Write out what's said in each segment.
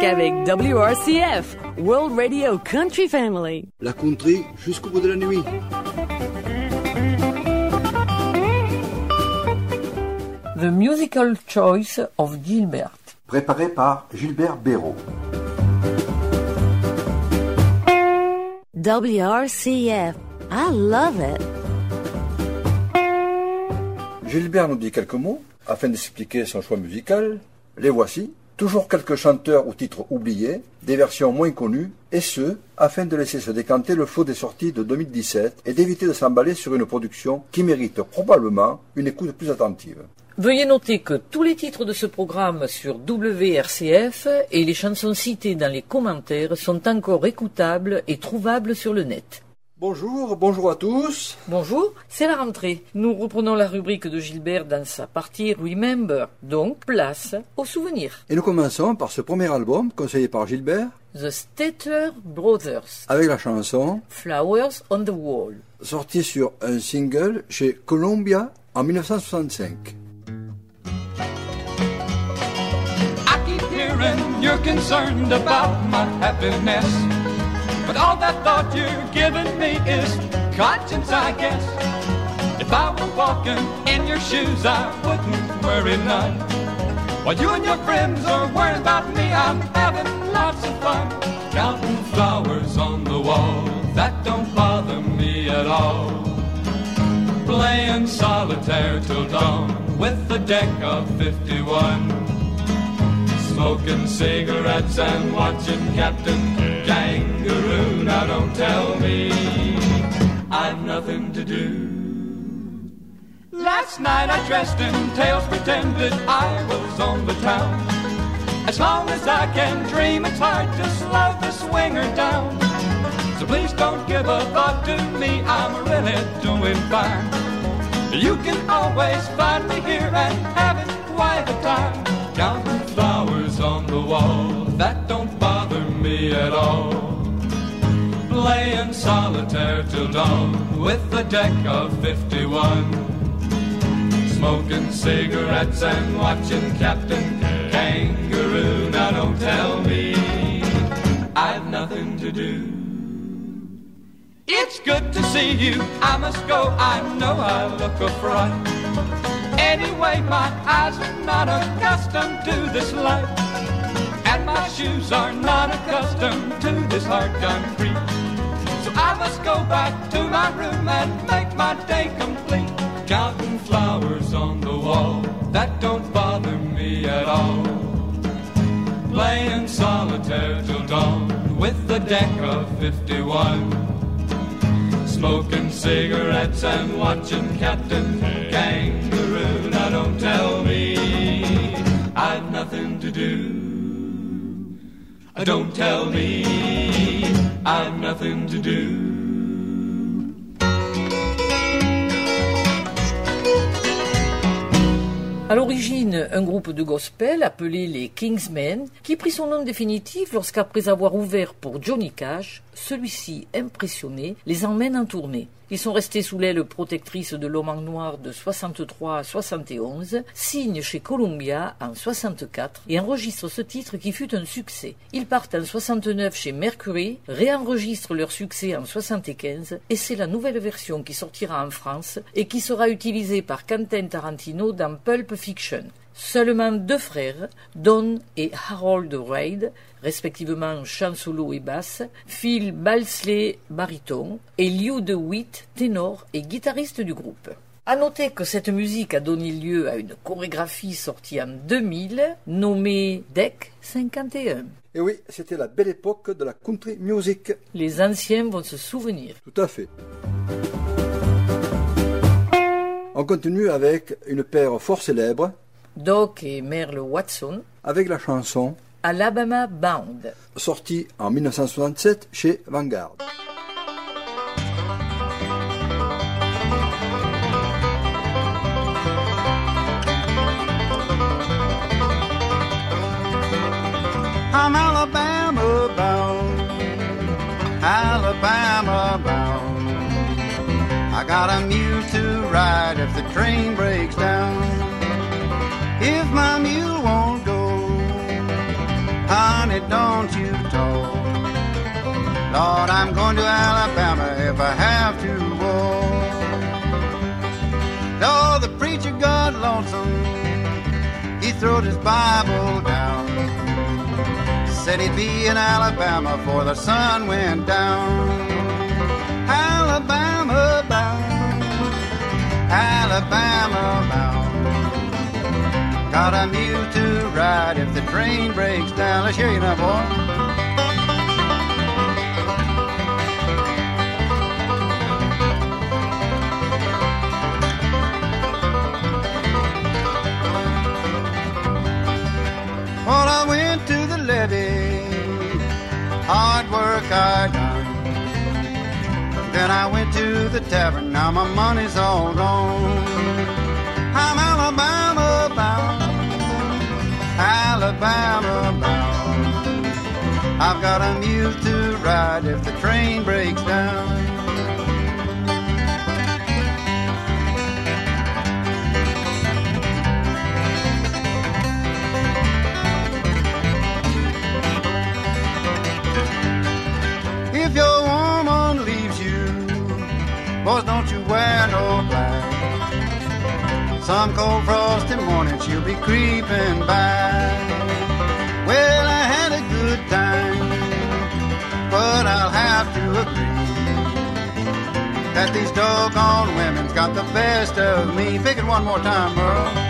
musique avec WRCF, World Radio Country Family. La country jusqu'au bout de la nuit. The Musical Choice of Gilbert. Préparé par Gilbert Béraud. WRCF. I love it. Gilbert nous dit quelques mots afin d'expliquer son choix musical. Les voici. Toujours quelques chanteurs ou titres oubliés, des versions moins connues, et ce, afin de laisser se décanter le flot des sorties de 2017 et d'éviter de s'emballer sur une production qui mérite probablement une écoute plus attentive. Veuillez noter que tous les titres de ce programme sur WRCF et les chansons citées dans les commentaires sont encore écoutables et trouvables sur le net. Bonjour, bonjour à tous. Bonjour, c'est la rentrée. Nous reprenons la rubrique de Gilbert dans sa partie Remember, donc place aux souvenirs. Et nous commençons par ce premier album conseillé par Gilbert The Stater Brothers, avec la chanson Flowers on the Wall. sortie sur un single chez Columbia en 1965. I keep hearing you're concerned about my happiness. But all that thought you're giving me is conscience, I guess. If I were walking in your shoes, I wouldn't worry none. While you and your friends are worrying about me, I'm having lots of fun. Counting flowers on the wall, that don't bother me at all. Playing solitaire till dawn with the deck of 51. Smoking cigarettes and watching Captain Kangaroo. Now don't tell me I've nothing to do. Last night I dressed in tails, pretended I was on the town. As long as I can dream, it's hard to slow the swinger down. So please don't give a thought to me, I'm really doing fine. You can always find me here and having quite a time. Counting flowers on the wall, that don't bother me at all. Playing solitaire till dawn with a deck of 51. Smoking cigarettes and watching Captain Kangaroo. Now don't tell me I've nothing to do. It's good to see you. I must go. I know I look a fright. Anyway, my eyes are not accustomed to this light. And my shoes are not accustomed to this hard concrete. So I must go back to my room and make my day complete. Counting flowers on the wall, that don't bother me at all. Playing solitaire till dawn with the deck of 51. Smoking cigarettes and watching Captain do. Don't tell me I've nothing to do. À l'origine, un groupe de gospel appelé les Kingsmen, qui prit son nom définitif lorsqu'après avoir ouvert pour Johnny Cash, celui-ci, impressionné, les emmène en tournée. Ils sont restés sous l'aile protectrice de l'homme en noir de 63 à 71, signent chez Columbia en 64 et enregistrent ce titre qui fut un succès. Ils partent en 69 chez Mercury, réenregistrent leur succès en 75 et c'est la nouvelle version qui sortira en France et qui sera utilisée par Quentin Tarantino dans Pulp Fiction. Seulement deux frères, Don et Harold Reid, respectivement chant solo et basse, Phil Balsley, baryton, et Lew DeWitt, ténor et guitariste du groupe. À noter que cette musique a donné lieu à une chorégraphie sortie en 2000, nommée Deck 51. Et oui, c'était la belle époque de la country music. Les anciens vont se souvenir. Tout à fait. On continue avec une paire fort célèbre, Doc et Merle Watson, avec la chanson Alabama Bound. sortie en 1967 chez Vanguard. Lord, I'm going to Alabama if I have to walk. Oh, the preacher got lonesome. He threw his Bible down. Said he'd be in Alabama before the sun went down. Alabama bound. Alabama bound. Got a mule to ride if the train breaks down. Let's hear you now, boy. To hard work I done. Then I went to the tavern, now my money's all gone. I'm Alabama bound, Alabama bound. I've got a mule to ride if the train breaks down. Boys, don't you wear no black. Some cold frosty morning she'll be creeping by. Well, I had a good time, but I'll have to agree that these doggone women's got the best of me. Pick it one more time, Merle.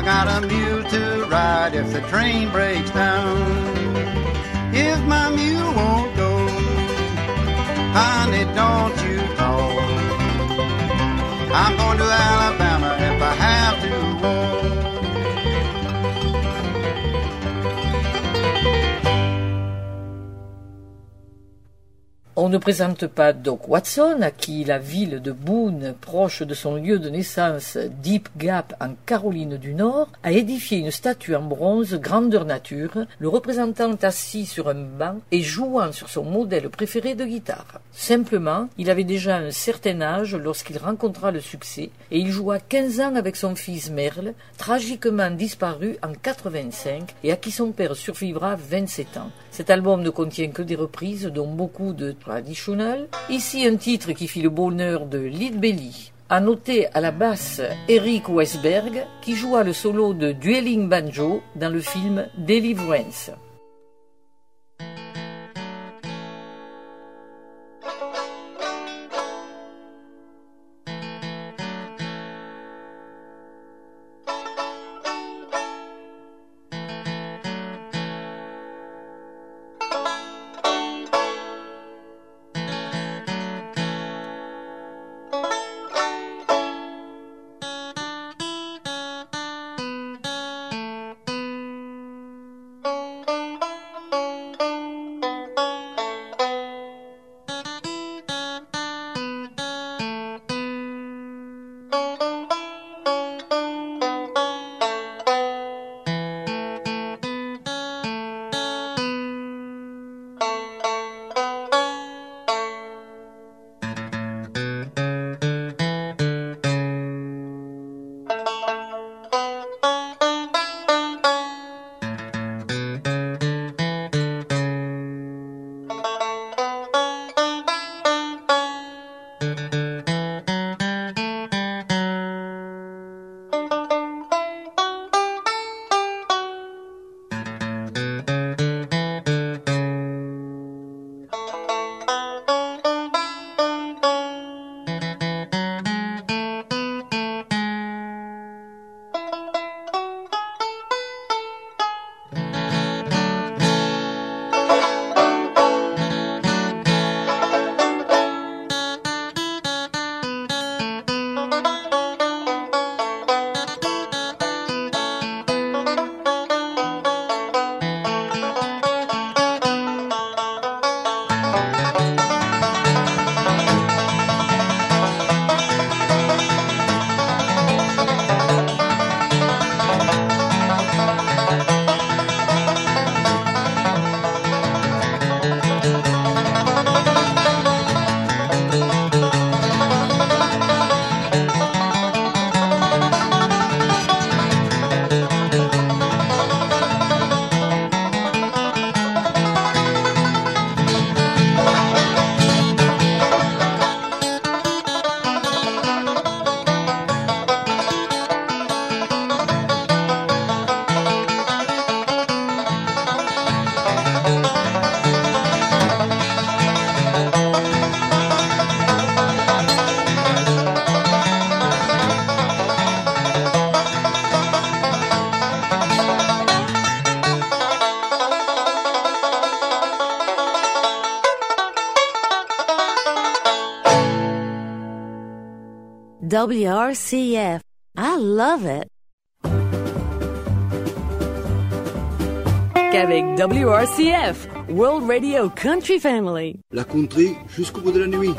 I got a mule to ride if the train breaks down. If my mule won't go, honey, don't you know? I'm going to Alabama On ne présente pas Doc Watson, à qui la ville de Boone, proche de son lieu de naissance, Deep Gap, en Caroline du Nord, a édifié une statue en bronze grandeur nature, le représentant assis sur un banc et jouant sur son modèle préféré de guitare. Simplement, il avait déjà un certain âge lorsqu'il rencontra le succès, et il joua 15 ans avec son fils Merle, tragiquement disparu en 85 et à qui son père survivra 27 ans. Cet album ne contient que des reprises, dont beaucoup de Ici un titre qui fit le bonheur de Lead Belly. À noter à la basse Eric Westberg, qui joua le solo de Dueling Banjo dans le film Deliverance. WRCF. I love it. Avec WRCF, World Radio Country Family. La country jusqu'au bout de la nuit.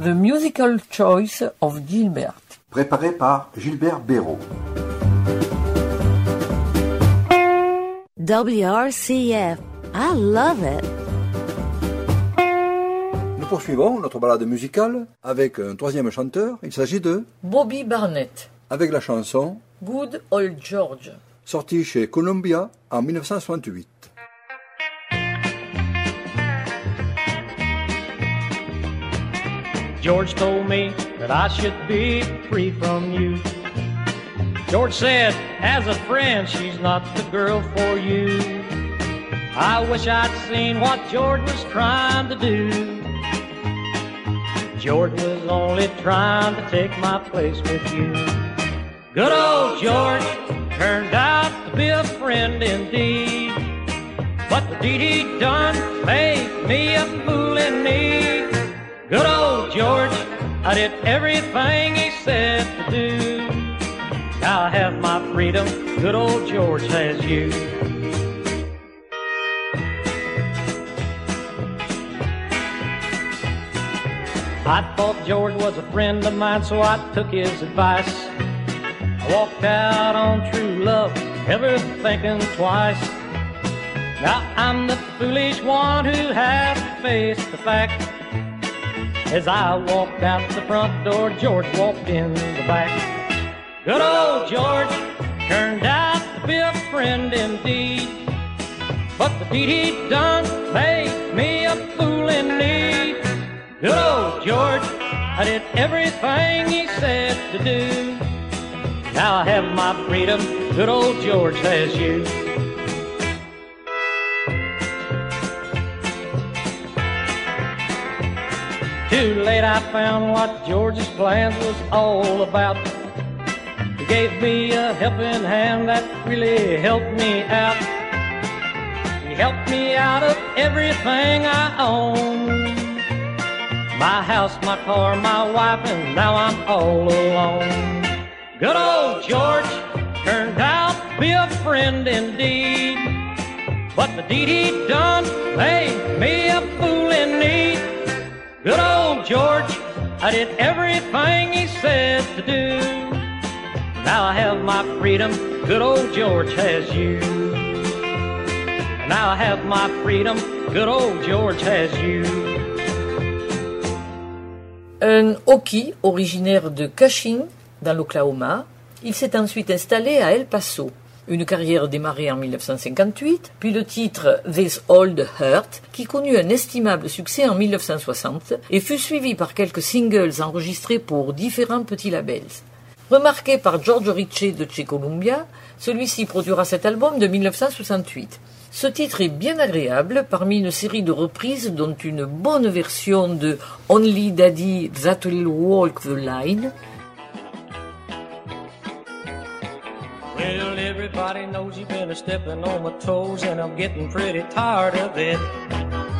The Musical Choice of Gilbert. Préparé par Gilbert Béraud. WRCF. I love it. Poursuivons notre balade musicale avec un troisième chanteur. Il s'agit de Bobby Barnett. avec la chanson Good Old George. sortie chez Columbia en 1968. George told me that I should be free from you. George said, as a friend, she's not the girl for you. I wish I'd seen what George was trying to do. George was only trying to take my place with you. Good old George turned out to be a friend indeed. But the deed he done made me a fool in need. Good old George, I did everything he said to do. Now I have my freedom, good old George has you. I thought George was a friend of mine, so I took his advice. I walked out on true love, never thinking twice. Now I'm the foolish one who has to face the fact. As I walked out the front door, George walked in the back. Good old George turned out to be a friend indeed. But the deed he done made me a fool in need. Good old George, I did everything he said to do. Now I have my freedom, good old George has you. Too late I found what George's plans was all about. He gave me a helping hand that really helped me out. He helped me out of everything I own. My house, my car, my wife, and now I'm all alone. Good old George turned out to be a friend indeed. But the deed he done made me a fool in need. Good old George, I did everything he said to do. Now I have my freedom, good old George has you. Now I have my freedom, good old George has you. Un hockey originaire de Cushing, dans l'Oklahoma, il s'est ensuite installé à El Paso. Une carrière démarrée en 1958, puis le titre This Old Hurt, qui connut un estimable succès en 1960 et fut suivi par quelques singles enregistrés pour différents petits labels. Remarqué par George Ritchie de chez Columbia, celui-ci produira cet album de 1968. Ce titre est bien agréable parmi une série de reprises dont une bonne version de Only Daddy That'll Walk the Line, Well, everybody knows you've been a stepping on my toes, and I'm getting pretty tired of it.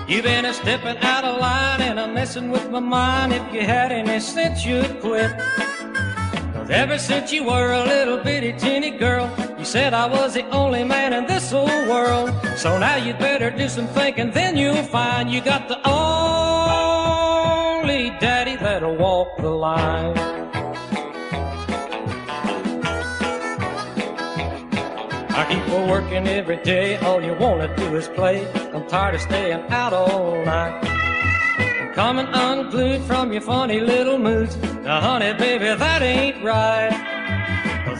You've been a stepping out of line and I'm messing with my mind. If you had any sense, you'd quit. 'Cause ever since you were a little bitty teeny girl, said I was the only man in this whole world. So now you'd better do some thinking, then you'll find you got the only daddy that'll walk the line. I keep a working every day, all you wanna do is play. I'm tired of staying out all night. I'm coming unglued from your funny little moods. Now, honey, baby, that ain't right.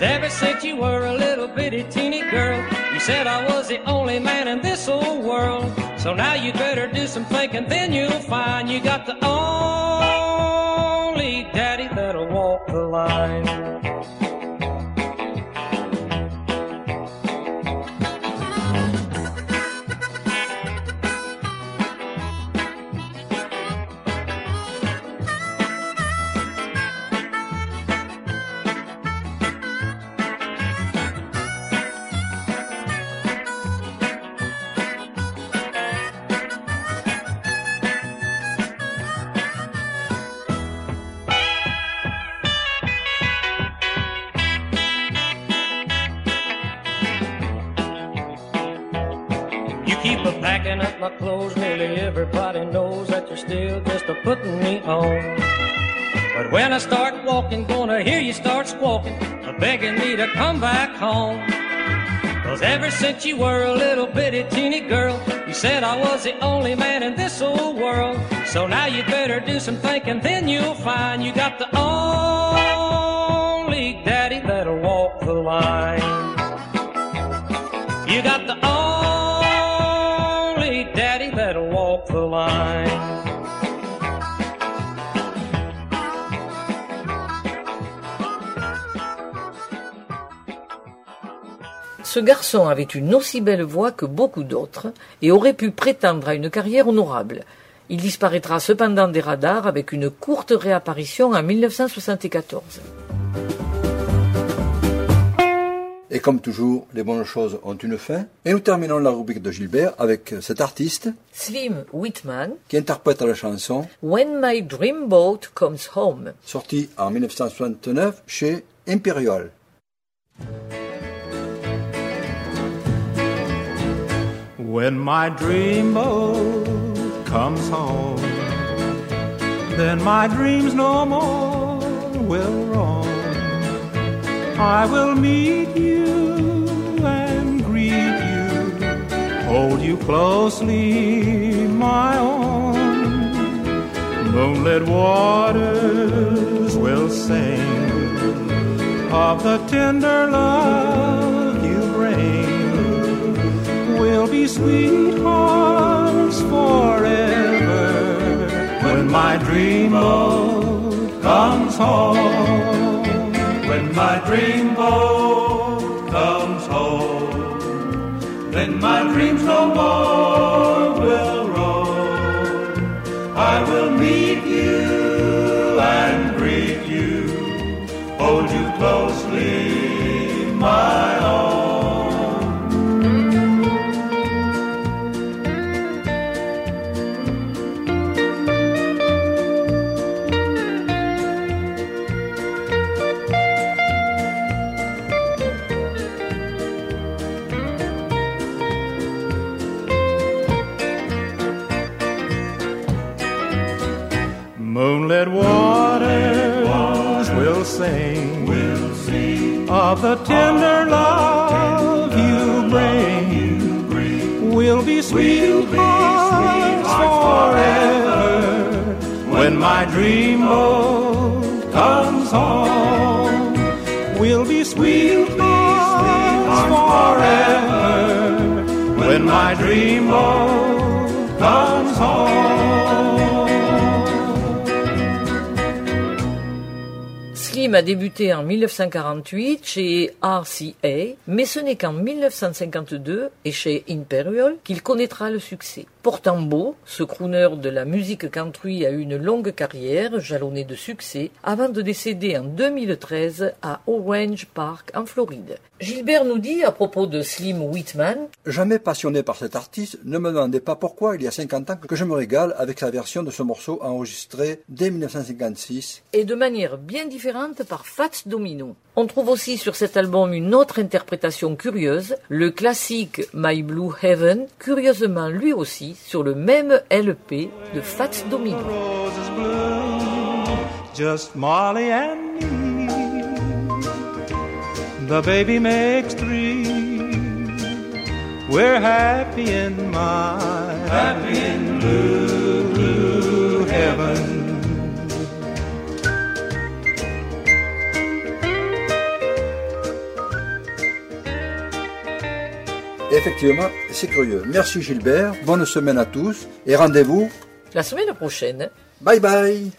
Ever since you were a little bitty teeny girl, you said I was the only man in this whole world. So now you better do some thinking, then you'll find you got the only daddy that'll walk the line. Packing up my clothes. Nearly everybody knows that you're still just a putting me on. But when I start walking, gonna hear you start squawking, begging me to come back home. Cause ever since you were a little bitty teeny girl, you said I was the only man in this old world. So now you better do some thinking, then you'll find you got the only daddy that'll walk the line. Ce garçon avait une aussi belle voix que beaucoup d'autres et aurait pu prétendre à une carrière honorable. Il disparaîtra cependant des radars avec une courte réapparition en 1974. Et comme toujours, les bonnes choses ont une fin. Et nous terminons la rubrique de Gilbert avec cet artiste Slim Whitman, qui interprète la chanson When My Dreamboat Comes Home. sortie en 1969 chez Imperial. When my dreamboat comes home, then my dreams no more will roam. I will meet you hold you closely, my own. Moonlit waters will sing of the tender love you bring we'll be sweethearts forever when my dreamboat comes home. When my dreamboat my dreams no more the tender love you bring. We'll be sweethearts forever when my dreamboat comes home. We'll be sweethearts forever when my dreamboat comes home. A débuté en 1948 chez RCA, mais ce n'est qu'en 1952 et chez Imperial qu'il connaîtra le succès. Pourtant beau, ce crooner de la musique country a eu une longue carrière jalonnée de succès avant de décéder en 2013 à Orange Park en Floride. Gilbert nous dit à propos de Slim Whitman Jamais passionné par cet artiste, ne me demandez pas pourquoi il y a 50 ans que je me régale avec sa version de ce morceau enregistré dès 1956. et de manière bien différente par Fats Domino. On trouve aussi sur cet album une autre interprétation curieuse, le classique My Blue Heaven, curieusement lui aussi sur le même LP de Fats Domino. roses bloom, just Molly and me. The baby makes three. We're happy in my happy in blue, blue heaven. Effectivement, c'est curieux. Merci Gilbert, bonne semaine à tous et rendez-vous. La semaine prochaine, Bye bye